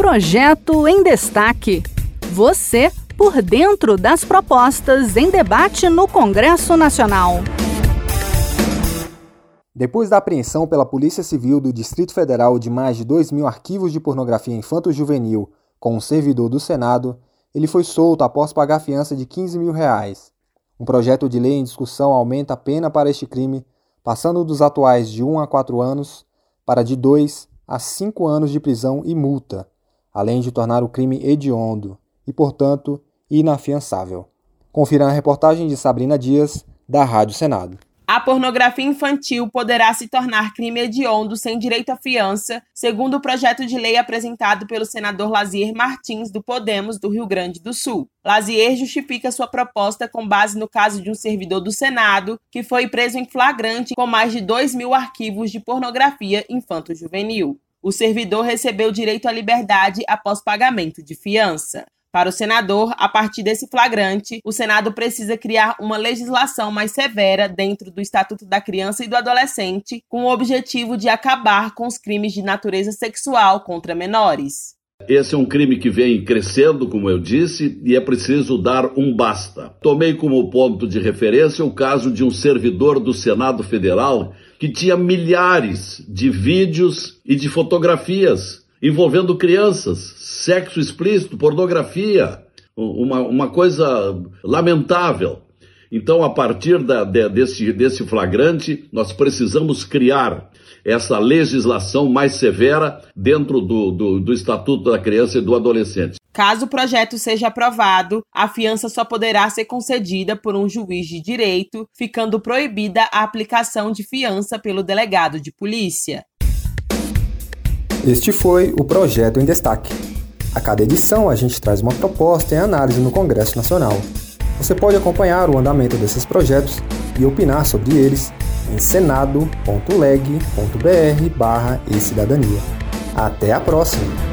Projeto em Destaque. Você por dentro das propostas em debate no Congresso Nacional. Depois da apreensão pela Polícia Civil do Distrito Federal de mais de 2 mil arquivos de pornografia infanto-juvenil com um servidor do Senado, ele foi solto após pagar fiança de 15 mil reais. Um projeto de lei em discussão aumenta a pena para este crime, passando dos atuais de 1 a 4 anos para de 2 a 5 anos de prisão e multa, além de tornar o crime hediondo e, portanto, inafiançável. Confira na reportagem de Sabrina Dias, da Rádio Senado. A pornografia infantil poderá se tornar crime hediondo sem direito à fiança, segundo o projeto de lei apresentado pelo senador Lazier Martins, do Podemos, do Rio Grande do Sul. Lazier justifica sua proposta com base no caso de um servidor do Senado que foi preso em flagrante com mais de 2 mil arquivos de pornografia infanto-juvenil. O servidor recebeu direito à liberdade após pagamento de fiança. Para o senador, a partir desse flagrante, o Senado precisa criar uma legislação mais severa dentro do Estatuto da Criança e do Adolescente, com o objetivo de acabar com os crimes de natureza sexual contra menores. Esse é um crime que vem crescendo, como eu disse, e é preciso dar um basta. Tomei como ponto de referência o caso de um servidor do Senado Federal que tinha milhares de vídeos e de fotografias envolvendo crianças, sexo explícito, pornografia, uma, uma coisa lamentável. Então, a partir da, de, desse, desse flagrante, nós precisamos criar essa legislação mais severa dentro do, do, do Estatuto da Criança e do Adolescente. Caso o projeto seja aprovado, a fiança só poderá ser concedida por um juiz de direito, ficando proibida a aplicação de fiança pelo delegado de polícia. Este foi o Projeto em Destaque. A cada edição a gente traz uma proposta em análise no Congresso Nacional. Você pode acompanhar o andamento desses projetos e opinar sobre eles em senado.leg.br/e-cidadania. Até a próxima!